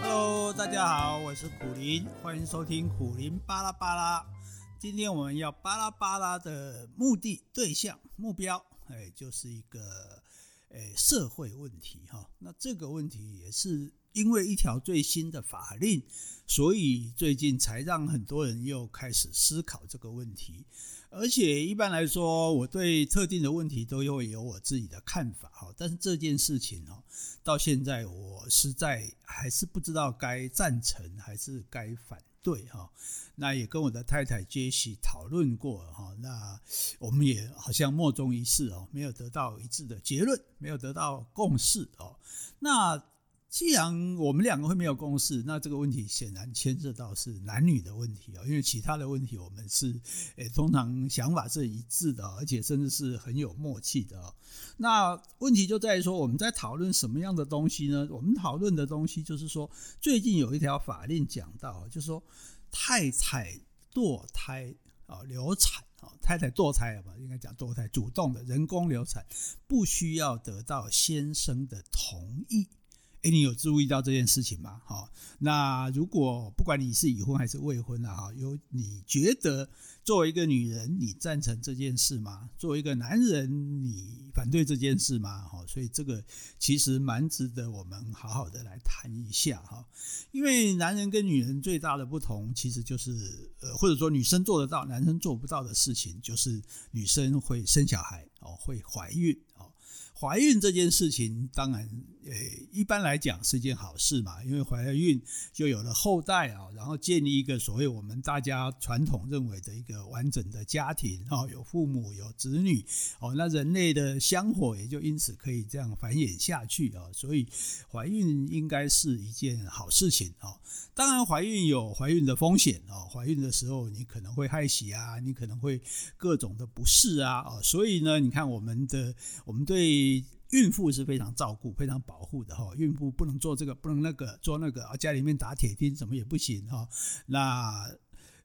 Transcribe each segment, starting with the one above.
Hello，大家好，我是苦林，欢迎收听苦林巴拉巴拉。今天我们要巴拉巴拉的目的、对象、目标，哎，就是一个哎社会问题哈。那这个问题也是因为一条最新的法令，所以最近才让很多人又开始思考这个问题。而且一般来说，我对特定的问题都会有我自己的看法哈。但是这件事情哦，到现在我实在还是不知道该赞成还是该反对哈。那也跟我的太太杰西讨论过哈。那我们也好像莫衷一是哦，没有得到一致的结论，没有得到共识哦。那。既然我们两个会没有共识，那这个问题显然牵涉到是男女的问题啊，因为其他的问题我们是诶通常想法是一致的，而且甚至是很有默契的。那问题就在于说，我们在讨论什么样的东西呢？我们讨论的东西就是说，最近有一条法令讲到，就是说太太堕胎啊流产啊，太太堕胎了吧，应该讲堕胎，主动的人工流产，不需要得到先生的同意。哎，你有注意到这件事情吗？好，那如果不管你是已婚还是未婚啊，哈，有你觉得作为一个女人，你赞成这件事吗？作为一个男人，你反对这件事吗？哈，所以这个其实蛮值得我们好好的来谈一下哈。因为男人跟女人最大的不同，其实就是呃，或者说女生做得到，男生做不到的事情，就是女生会生小孩哦，会怀孕哦。怀孕这件事情，当然，诶，一般来讲是一件好事嘛，因为怀了孕就有了后代啊，然后建立一个所谓我们大家传统认为的一个完整的家庭啊，有父母有子女哦，那人类的香火也就因此可以这样繁衍下去啊，所以怀孕应该是一件好事情啊。当然，怀孕有怀孕的风险啊，怀孕的时候你可能会害喜啊，你可能会各种的不适啊，啊，所以呢，你看我们的我们对。孕妇是非常照顾、非常保护的哈，孕妇不能做这个，不能那个，做那个啊，家里面打铁钉什么也不行哈。那。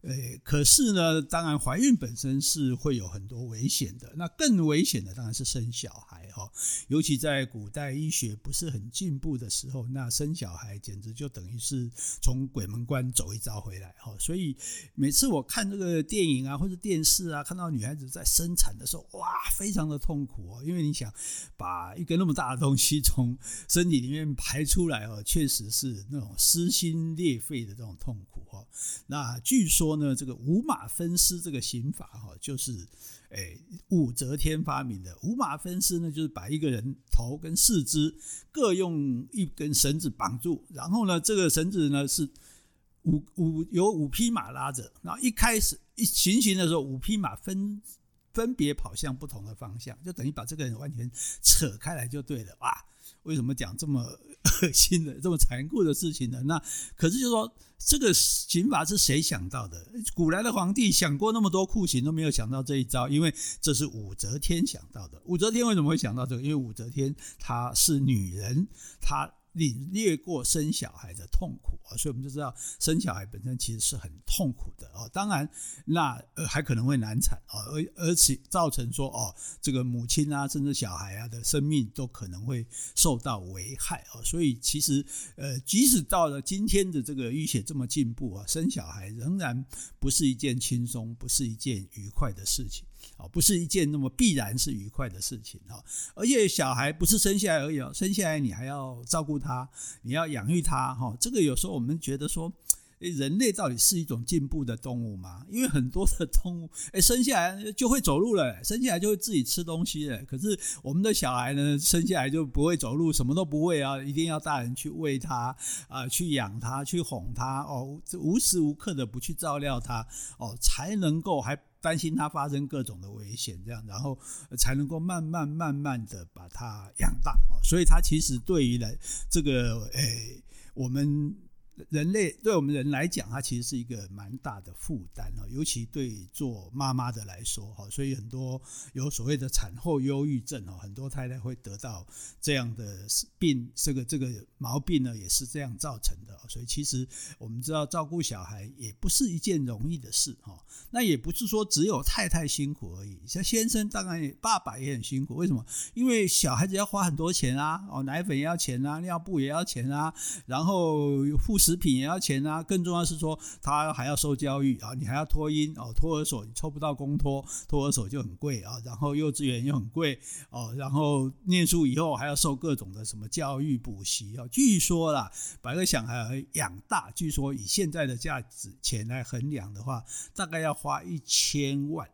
诶，可是呢，当然怀孕本身是会有很多危险的。那更危险的当然是生小孩哈，尤其在古代医学不是很进步的时候，那生小孩简直就等于是从鬼门关走一遭回来哈。所以每次我看这个电影啊或者电视啊，看到女孩子在生产的时候，哇，非常的痛苦哦，因为你想把一个那么大的东西从身体里面排出来哦，确实是那种撕心裂肺的这种痛苦哈。那据说。说呢，这个五马分尸这个刑法哈，就是诶武则天发明的。五马分尸呢，就是把一个人头跟四肢各用一根绳子绑住，然后呢，这个绳子呢是五五有五匹马拉着，然后一开始一行刑的时候，五匹马分分别跑向不同的方向，就等于把这个人完全扯开来就对了。哇，为什么讲这么恶心的、这么残酷的事情呢？那可是就说。这个刑罚是谁想到的？古来的皇帝想过那么多酷刑，都没有想到这一招，因为这是武则天想到的。武则天为什么会想到这个？因为武则天她是女人，她。领略过生小孩的痛苦啊，所以我们就知道生小孩本身其实是很痛苦的哦。当然，那呃还可能会难产啊，而而且造成说哦，这个母亲啊，甚至小孩啊的生命都可能会受到危害啊。所以其实呃，即使到了今天的这个医学这么进步啊，生小孩仍然不是一件轻松，不是一件愉快的事情。哦，不是一件那么必然是愉快的事情哈，而且小孩不是生下来而已哦，生下来你还要照顾他，你要养育他哈。这个有时候我们觉得说，人类到底是一种进步的动物吗？因为很多的动物，诶，生下来就会走路了，生下来就会自己吃东西了。可是我们的小孩呢，生下来就不会走路，什么都不会啊，一定要大人去喂他啊，去养他，去哄他哦，无时无刻的不去照料他哦，才能够还。担心它发生各种的危险，这样，然后才能够慢慢慢慢的把它养大。所以，它其实对于来这个诶，我们人类对我们人来讲，它其实是一个蛮大的负担哦，尤其对做妈妈的来说哈，所以很多有所谓的产后忧郁症哦，很多太太会得到这样的病，这个这个毛病呢，也是这样造成的。所以其实我们知道，照顾小孩也不是一件容易的事哈。那也不是说只有太太辛苦而已，像先生当然也，爸爸也很辛苦。为什么？因为小孩子要花很多钱啊，哦，奶粉也要钱啊，尿布也要钱啊，然后护士。食品也要钱啊，更重要是说他还要受教育啊，你还要托婴哦，托儿所你抽不到公托，托儿所就很贵啊，然后幼稚园又很贵哦，然后念书以后还要受各种的什么教育补习啊，据说啦，把个小孩养大，据说以现在的价值钱来衡量的话，大概要花一千万，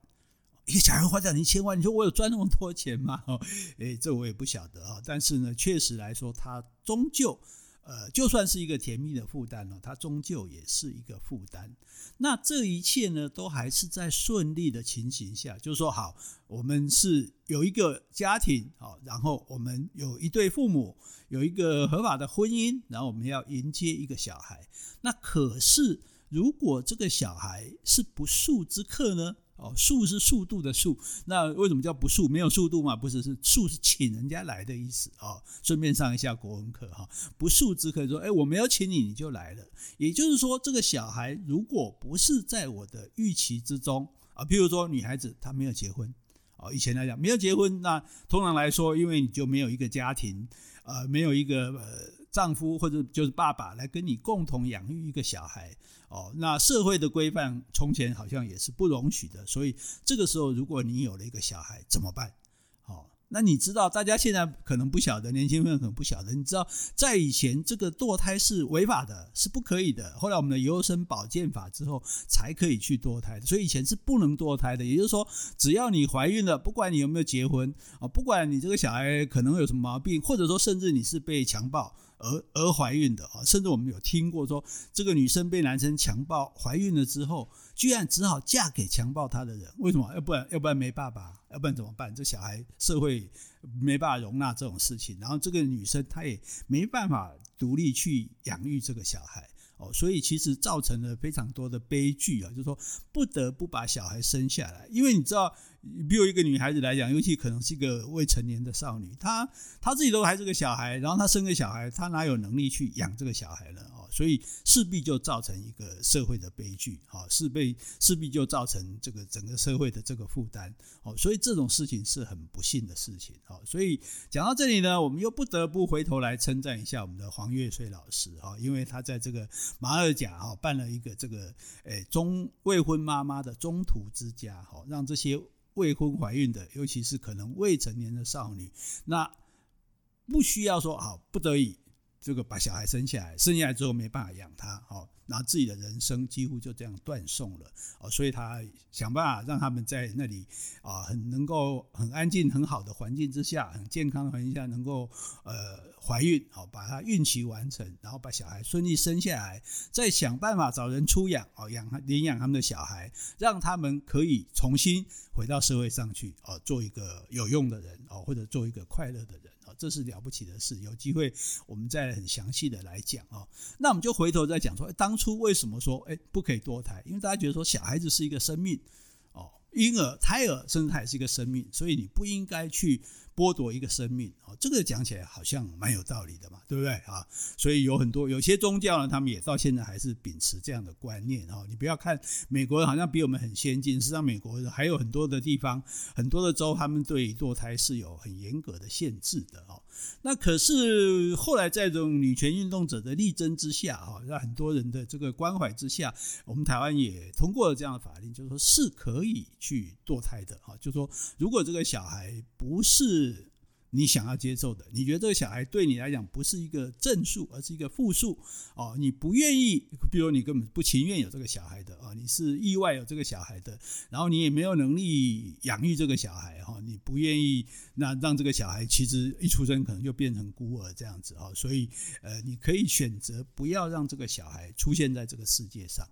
一个小孩花掉一千万，你说我有赚那么多钱吗？哦，哎，这我也不晓得啊，但是呢，确实来说，他终究。呃，就算是一个甜蜜的负担哦，它终究也是一个负担。那这一切呢，都还是在顺利的情形下，就是说，好，我们是有一个家庭，好，然后我们有一对父母，有一个合法的婚姻，然后我们要迎接一个小孩。那可是，如果这个小孩是不速之客呢？哦，速是速度的速，那为什么叫不速？没有速度嘛？不是，是速是请人家来的意思哦。顺便上一下国文课哈，不速之客说，哎，我没有请你，你就来了。也就是说，这个小孩如果不是在我的预期之中啊，譬如说女孩子她没有结婚，哦，以前来讲没有结婚，那通常来说，因为你就没有一个家庭，呃，没有一个呃。丈夫或者就是爸爸来跟你共同养育一个小孩哦，那社会的规范从前好像也是不容许的，所以这个时候如果你有了一个小孩怎么办？那你知道，大家现在可能不晓得，年轻人可能不晓得。你知道，在以前这个堕胎是违法的，是不可以的。后来我们的优生保健法之后，才可以去堕胎。所以以前是不能堕胎的。也就是说，只要你怀孕了，不管你有没有结婚啊，不管你这个小孩可能有什么毛病，或者说甚至你是被强暴而而怀孕的啊，甚至我们有听过说，这个女生被男生强暴怀孕了之后，居然只好嫁给强暴她的人。为什么？要不然要不然没爸爸。要不然怎么办？这小孩社会没办法容纳这种事情，然后这个女生她也没办法独立去养育这个小孩哦，所以其实造成了非常多的悲剧啊，就是说不得不把小孩生下来，因为你知道，比如一个女孩子来讲，尤其可能是一个未成年的少女，她她自己都还是个小孩，然后她生个小孩，她哪有能力去养这个小孩呢？所以势必就造成一个社会的悲剧，好，势必势必就造成这个整个社会的这个负担，好，所以这种事情是很不幸的事情，好，所以讲到这里呢，我们又不得不回头来称赞一下我们的黄月穗老师，哈，因为他在这个马二甲哈办了一个这个诶中未婚妈妈的中途之家，哈，让这些未婚怀孕的，尤其是可能未成年的少女，那不需要说好不得已。这个把小孩生下来，生下来之后没办法养他，好，然后自己的人生几乎就这样断送了，哦，所以他想办法让他们在那里啊，很能够很安静、很好的环境之下，很健康的环境下，能够呃怀孕，好，把他孕期完成，然后把小孩顺利生下来，再想办法找人出养，哦，养领养他们的小孩，让他们可以重新回到社会上去，哦，做一个有用的人，哦，或者做一个快乐的人。这是了不起的事，有机会我们再很详细的来讲啊。那我们就回头再讲说，当初为什么说哎不可以堕胎？因为大家觉得说小孩子是一个生命哦，婴儿、胎儿甚至还是一个生命，所以你不应该去。剥夺一个生命，哦，这个讲起来好像蛮有道理的嘛，对不对啊？所以有很多有些宗教呢，他们也到现在还是秉持这样的观念哦。你不要看美国好像比我们很先进，实际上美国还有很多的地方，很多的州，他们对堕胎是有很严格的限制的哦。那可是后来在这种女权运动者的力争之下啊，让很多人的这个关怀之下，我们台湾也通过了这样的法令，就是说是可以去堕胎的啊。就是说如果这个小孩不是你想要接受的，你觉得这个小孩对你来讲不是一个正数，而是一个负数哦，你不愿意，比如你根本不情愿有这个小孩的啊，你是意外有这个小孩的，然后你也没有能力养育这个小孩哈，你不愿意那让这个小孩其实一出生可能就变成孤儿这样子啊，所以呃，你可以选择不要让这个小孩出现在这个世界上。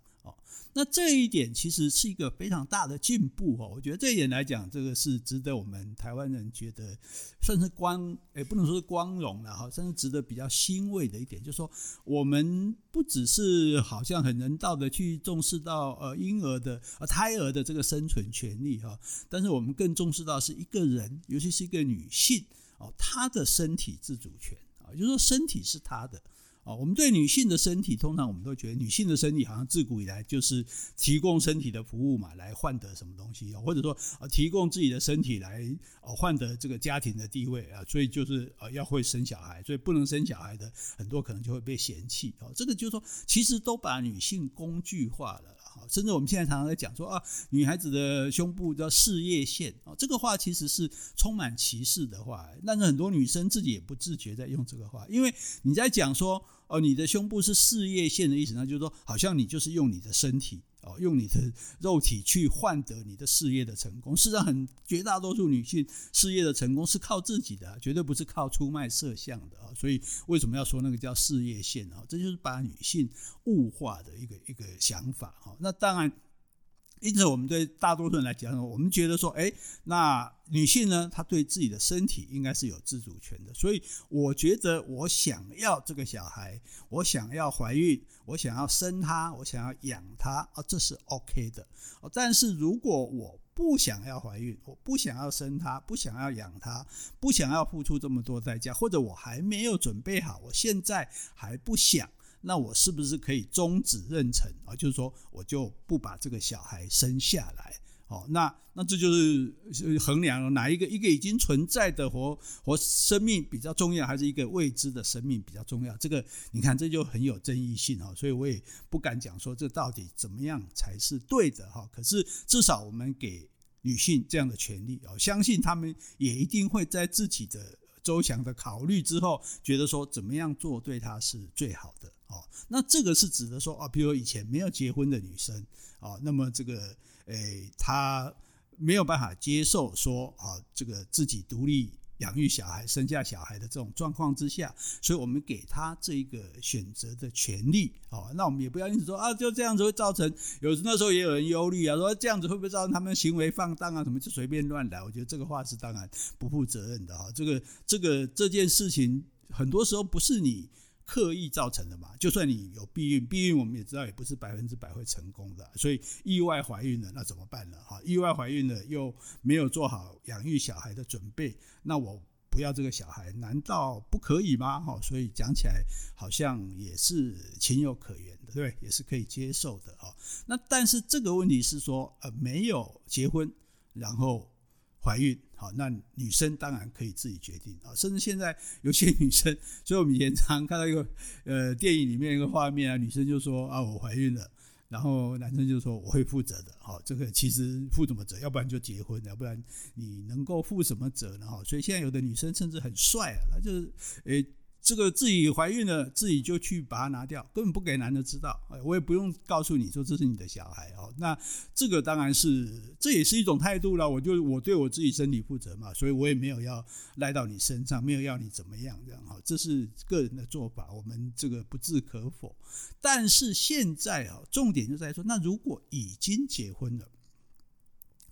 那这一点其实是一个非常大的进步哦。我觉得这一点来讲，这个是值得我们台湾人觉得算是光，也不能说是光荣了哈，甚至值得比较欣慰的一点，就是说我们不只是好像很人道的去重视到呃婴儿的呃胎儿的这个生存权利哈，但是我们更重视到是一个人，尤其是一个女性哦，她的身体自主权啊，就是说身体是她的。我们对女性的身体，通常我们都觉得女性的身体好像自古以来就是提供身体的服务嘛，来换得什么东西，或者说啊提供自己的身体来呃换得这个家庭的地位啊，所以就是啊要会生小孩，所以不能生小孩的很多可能就会被嫌弃哦。这个就是说，其实都把女性工具化了。甚至我们现在常常在讲说啊，女孩子的胸部叫事业线啊，这个话其实是充满歧视的话，但是很多女生自己也不自觉在用这个话，因为你在讲说哦，你的胸部是事业线的意思，那就是说好像你就是用你的身体。哦，用你的肉体去换得你的事业的成功，事实上，很绝大多数女性事业的成功是靠自己的，绝对不是靠出卖色相的啊。所以，为什么要说那个叫事业线啊？这就是把女性物化的一个一个想法哈。那当然。因此，我们对大多数人来讲，我们觉得说，哎，那女性呢，她对自己的身体应该是有自主权的。所以，我觉得我想要这个小孩，我想要怀孕，我想要生他，我想要养他，啊，这是 OK 的。但是，如果我不想要怀孕，我不想要生他，不想要养他，不想要付出这么多代价，或者我还没有准备好，我现在还不想。那我是不是可以终止妊娠啊？就是说，我就不把这个小孩生下来。哦，那那这就是衡量哪一个一个已经存在的活活生命比较重要，还是一个未知的生命比较重要？这个你看，这就很有争议性啊。所以我也不敢讲说这到底怎么样才是对的哈。可是至少我们给女性这样的权利啊，相信他们也一定会在自己的周详的考虑之后，觉得说怎么样做对她是最好的。哦，那这个是指的说啊，比如以前没有结婚的女生啊，那么这个诶，她没有办法接受说啊，这个自己独立养育小孩、生下小孩的这种状况之下，所以我们给她这一个选择的权利。哦，那我们也不要因此说啊，就这样子会造成有时那时候也有人忧虑啊，说这样子会不会造成他们行为放荡啊？什么就随便乱来？我觉得这个话是当然不负责任的哈。这个这个这件事情很多时候不是你。刻意造成的嘛，就算你有避孕，避孕我们也知道也不是百分之百会成功的，所以意外怀孕了那怎么办呢？哈，意外怀孕了又没有做好养育小孩的准备，那我不要这个小孩，难道不可以吗？哈，所以讲起来好像也是情有可原的，对，也是可以接受的哈。那但是这个问题是说，呃，没有结婚，然后。怀孕好，那女生当然可以自己决定啊，甚至现在有些女生，所以我们以前常看到一个呃电影里面一个画面啊，女生就说啊我怀孕了，然后男生就说我会负责的，好，这个其实负什么责？要不然就结婚，要不然你能够负什么责呢？哈，所以现在有的女生甚至很帅啊，她就是诶。这个自己怀孕了，自己就去把它拿掉，根本不给男的知道。我也不用告诉你说这是你的小孩哦。那这个当然是，这也是一种态度了。我就我对我自己身体负责嘛，所以我也没有要赖到你身上，没有要你怎么样这样哈。这是个人的做法，我们这个不置可否。但是现在啊，重点就在说，那如果已经结婚了。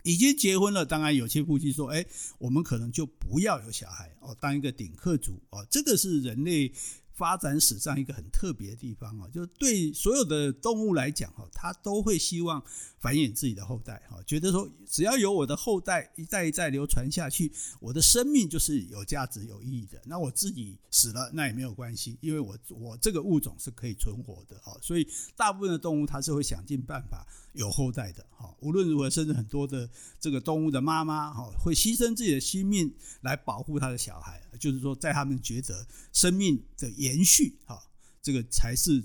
已经结婚了，当然有些夫妻说：“哎，我们可能就不要有小孩哦，当一个顶客族哦。”这个是人类发展史上一个很特别的地方啊，就对所有的动物来讲哈，它都会希望繁衍自己的后代哈，觉得说只要有我的后代一代一代流传下去，我的生命就是有价值、有意义的。那我自己死了那也没有关系，因为我我这个物种是可以存活的哈。所以大部分的动物它是会想尽办法有后代的哈。无论如何，甚至很多的这个动物的妈妈哈，会牺牲自己的性命来保护他的小孩，就是说在他们觉得生命的延续哈，这个才是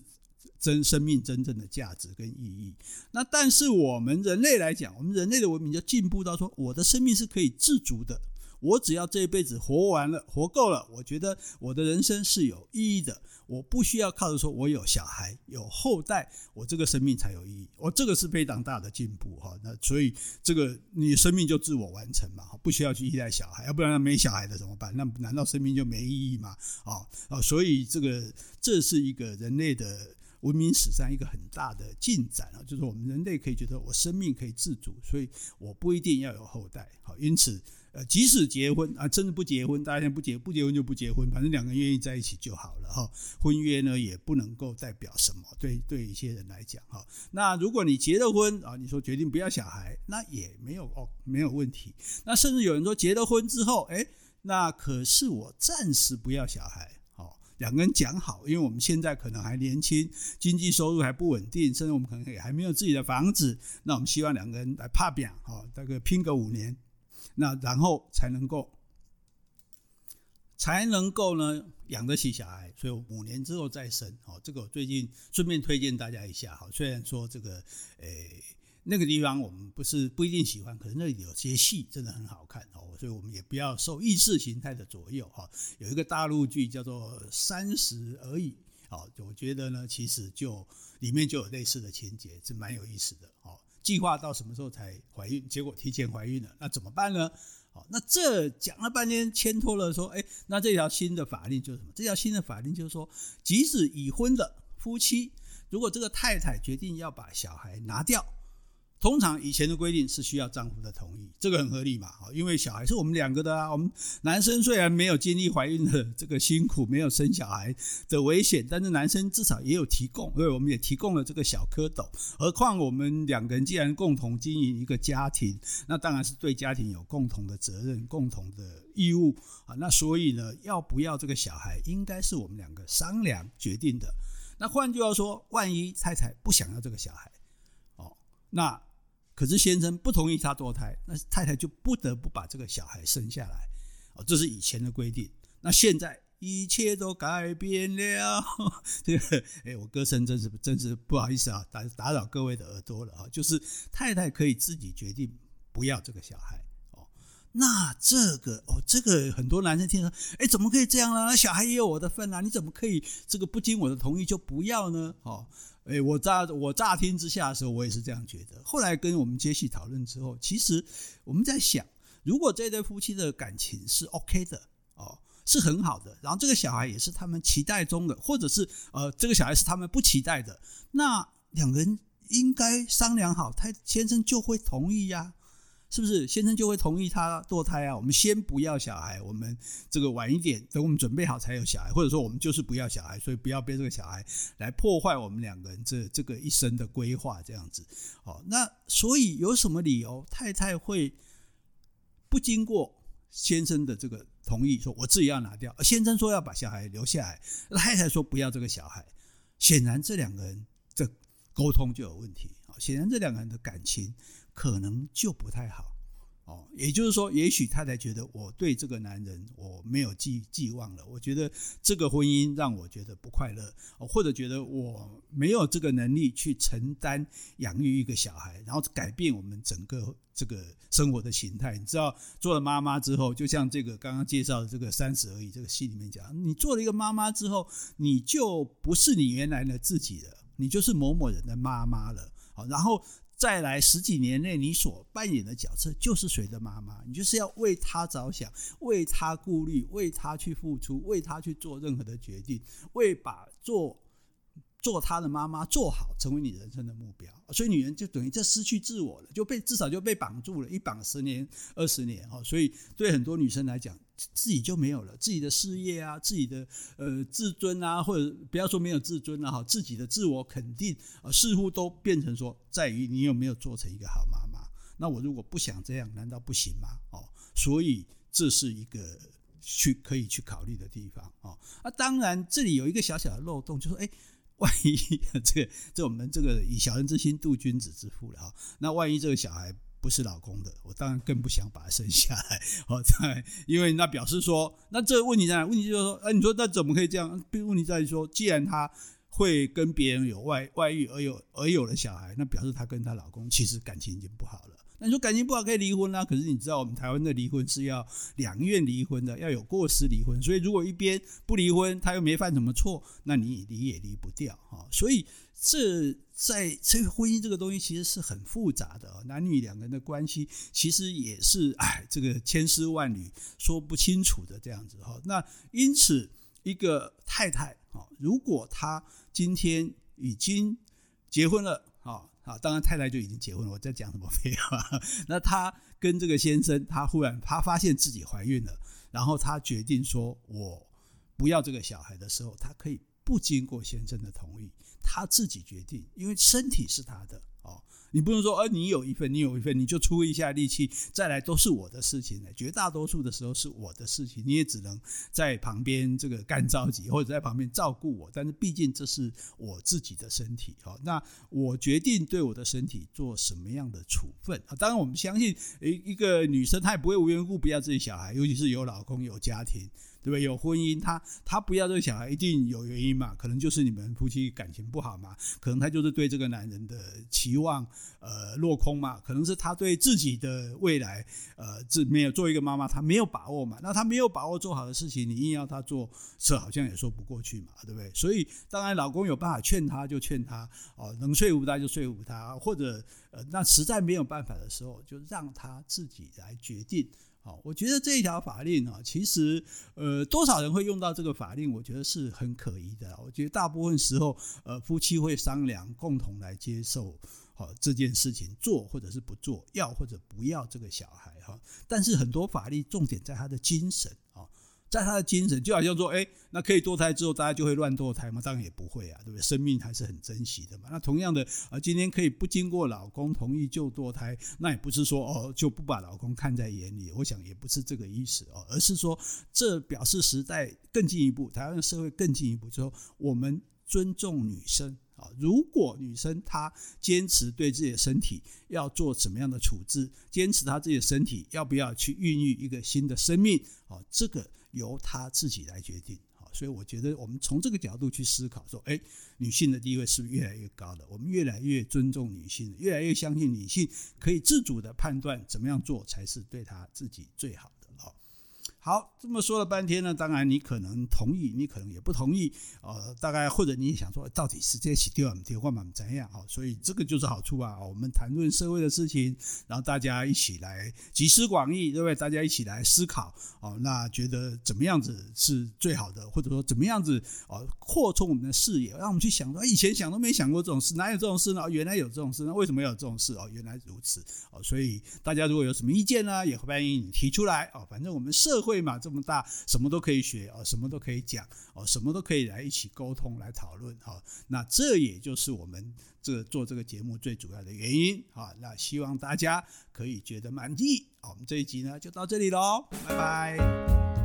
真生命真正的价值跟意义。那但是我们人类来讲，我们人类的文明就进步到说，我的生命是可以自足的。我只要这一辈子活完了，活够了，我觉得我的人生是有意义的。我不需要靠着说我有小孩有后代，我这个生命才有意义。我这个是非常大的进步哈。那所以这个你生命就自我完成嘛，不需要去依赖小孩，要不然没小孩的怎么办？那难道生命就没意义吗？啊啊，所以这个这是一个人类的文明史上一个很大的进展啊，就是我们人类可以觉得我生命可以自主，所以我不一定要有后代。好，因此。呃，即使结婚啊，真的不结婚，大家现在不结不结婚就不结婚，反正两个人愿意在一起就好了哈。婚约呢也不能够代表什么，对对一些人来讲哈。那如果你结了婚啊，你说决定不要小孩，那也没有哦，没有问题。那甚至有人说结了婚之后，哎，那可是我暂时不要小孩，好，两个人讲好，因为我们现在可能还年轻，经济收入还不稳定，甚至我们可能也还没有自己的房子，那我们希望两个人来拍拼，哈，大概拼个五年。那然后才能够，才能够呢养得起小孩，所以五年之后再生。哦，这个我最近顺便推荐大家一下。哈，虽然说这个，诶，那个地方我们不是不一定喜欢，可是那里有些戏真的很好看。哦，所以我们也不要受意识形态的左右。哈，有一个大陆剧叫做《三十而已》。哦，我觉得呢，其实就里面就有类似的情节，是蛮有意思的。哦。计划到什么时候才怀孕？结果提前怀孕了，那怎么办呢？好，那这讲了半天，牵拖了说，哎，那这条新的法令就是什么？这条新的法令就是说，即使已婚的夫妻，如果这个太太决定要把小孩拿掉。通常以前的规定是需要丈夫的同意，这个很合理嘛？因为小孩是我们两个的啊。我们男生虽然没有经历怀孕的这个辛苦，没有生小孩的危险，但是男生至少也有提供，因为我们也提供了这个小蝌蚪。何况我们两个人既然共同经营一个家庭，那当然是对家庭有共同的责任、共同的义务啊。那所以呢，要不要这个小孩，应该是我们两个商量决定的。那换句话说，万一太太不想要这个小孩，哦，那。可是先生不同意他堕胎，那太太就不得不把这个小孩生下来，哦，这是以前的规定。那现在一切都改变了，这个哎，我歌声真是真是不好意思啊，打打扰各位的耳朵了啊。就是太太可以自己决定不要这个小孩哦。那这个哦，这个很多男生听说，哎，怎么可以这样呢？那小孩也有我的份啊，你怎么可以这个不经我的同意就不要呢？哦。哎，我乍我乍听之下的时候，我也是这样觉得。后来跟我们接戏讨论之后，其实我们在想，如果这对夫妻的感情是 OK 的哦，是很好的，然后这个小孩也是他们期待中的，或者是呃，这个小孩是他们不期待的，那两个人应该商量好，他先生就会同意呀。是不是先生就会同意他堕胎啊？我们先不要小孩，我们这个晚一点，等我们准备好才有小孩，或者说我们就是不要小孩，所以不要被这个小孩来破坏我们两个人这这个一生的规划，这样子。哦，那所以有什么理由太太会不经过先生的这个同意，说我自己要拿掉，先生说要把小孩留下来，太太说不要这个小孩，显然这两个人的沟通就有问题。显然这两个人的感情。可能就不太好哦，也就是说，也许太太觉得我对这个男人我没有寄寄望了，我觉得这个婚姻让我觉得不快乐，或者觉得我没有这个能力去承担养育一个小孩，然后改变我们整个这个生活的形态。你知道，做了妈妈之后，就像这个刚刚介绍的这个三十而已这个戏里面讲，你做了一个妈妈之后，你就不是你原来的自己了，你就是某某人的妈妈了。好，然后。再来十几年内，你所扮演的角色就是谁的妈妈？你就是要为他着想，为他顾虑，为他去付出，为他去做任何的决定，为把做。做他的妈妈做好，成为你人生的目标，所以女人就等于这失去自我了，就被至少就被绑住了，一绑十年二十年哈，所以对很多女生来讲，自己就没有了自己的事业啊，自己的呃自尊啊，或者不要说没有自尊了哈，自己的自我肯定啊，似乎都变成说在于你有没有做成一个好妈妈。那我如果不想这样，难道不行吗？哦，所以这是一个去可以去考虑的地方啊。那当然这里有一个小小的漏洞，就是说哎。万一这个 这我们这个以小人之心度君子之腹了哈，那万一这个小孩不是老公的，我当然更不想把他生下来。好在，因为那表示说，那这个问题在哪？问题就是说，哎，你说那怎么可以这样？问题在于说，既然他会跟别人有外外遇而有而有了小孩，那表示他跟他老公其实感情已经不好了。那你说感情不好可以离婚啦，可是你知道我们台湾的离婚是要两院离婚的，要有过失离婚。所以如果一边不离婚，他又没犯什么错，那你离也离不掉哈。所以这在这个婚姻这个东西其实是很复杂的，男女两个人的关系其实也是哎，这个千丝万缕说不清楚的这样子哈。那因此一个太太啊，如果她今天已经结婚了，啊啊，当然太太就已经结婚了。我在讲什么废话？那她跟这个先生，她忽然她发现自己怀孕了，然后她决定说，我不要这个小孩的时候，她可以不经过先生的同意，她自己决定，因为身体是她的。哦你不能说，呃，你有一份，你有一份，你就出一下力气，再来都是我的事情呢。绝大多数的时候是我的事情，你也只能在旁边这个干着急，或者在旁边照顾我。但是毕竟这是我自己的身体，哈，那我决定对我的身体做什么样的处分啊？当然，我们相信，一一个女生她也不会无缘无故不要自己小孩，尤其是有老公有家庭。对不对？有婚姻，他他不要这个小孩，一定有原因嘛？可能就是你们夫妻感情不好嘛？可能他就是对这个男人的期望呃落空嘛？可能是他对自己的未来呃自没有做一个妈妈，他没有把握嘛？那他没有把握做好的事情，你硬要他做，这好像也说不过去嘛？对不对？所以当然，老公有办法劝他就劝他哦，能说服他就说服他，或者呃那实在没有办法的时候，就让他自己来决定。好，我觉得这一条法令啊，其实呃，多少人会用到这个法令，我觉得是很可疑的。我觉得大部分时候，呃，夫妻会商量，共同来接受好这件事情，做或者是不做，要或者不要这个小孩哈。但是很多法律重点在他的精神。在他的精神，就好像说，哎，那可以堕胎之后，大家就会乱堕胎吗？当然也不会啊，对不对？生命还是很珍惜的嘛。那同样的，啊，今天可以不经过老公同意就堕胎，那也不是说哦就不把老公看在眼里。我想也不是这个意思哦，而是说这表示时代更进一步，台湾的社会更进一步，之后我们尊重女生啊。如果女生她坚持对自己的身体要做什么样的处置，坚持她自己的身体要不要去孕育一个新的生命，啊，这个。由他自己来决定，好，所以我觉得我们从这个角度去思考，说，哎，女性的地位是不是越来越高了？我们越来越尊重女性，越来越相信女性可以自主的判断怎么样做才是对她自己最好。好，这么说了半天呢，当然你可能同意，你可能也不同意，呃，大概或者你也想说，到底是这起丢啊，丢换嘛怎样？好，所以这个就是好处啊。我们谈论社会的事情，然后大家一起来集思广益，对不对？大家一起来思考，哦，那觉得怎么样子是最好的，或者说怎么样子哦，扩充我们的视野，让我们去想说，以前想都没想过这种事，哪有这种事呢？原来有这种事，那为什么有这种事？哦，原来如此，哦，所以大家如果有什么意见呢，也欢迎你提出来，哦，反正我们社会。对嘛，这么大，什么都可以学哦，什么都可以讲哦，什么都可以来一起沟通来讨论哈。那这也就是我们这做这个节目最主要的原因啊。那希望大家可以觉得满意。好，我们这一集呢就到这里喽，拜拜。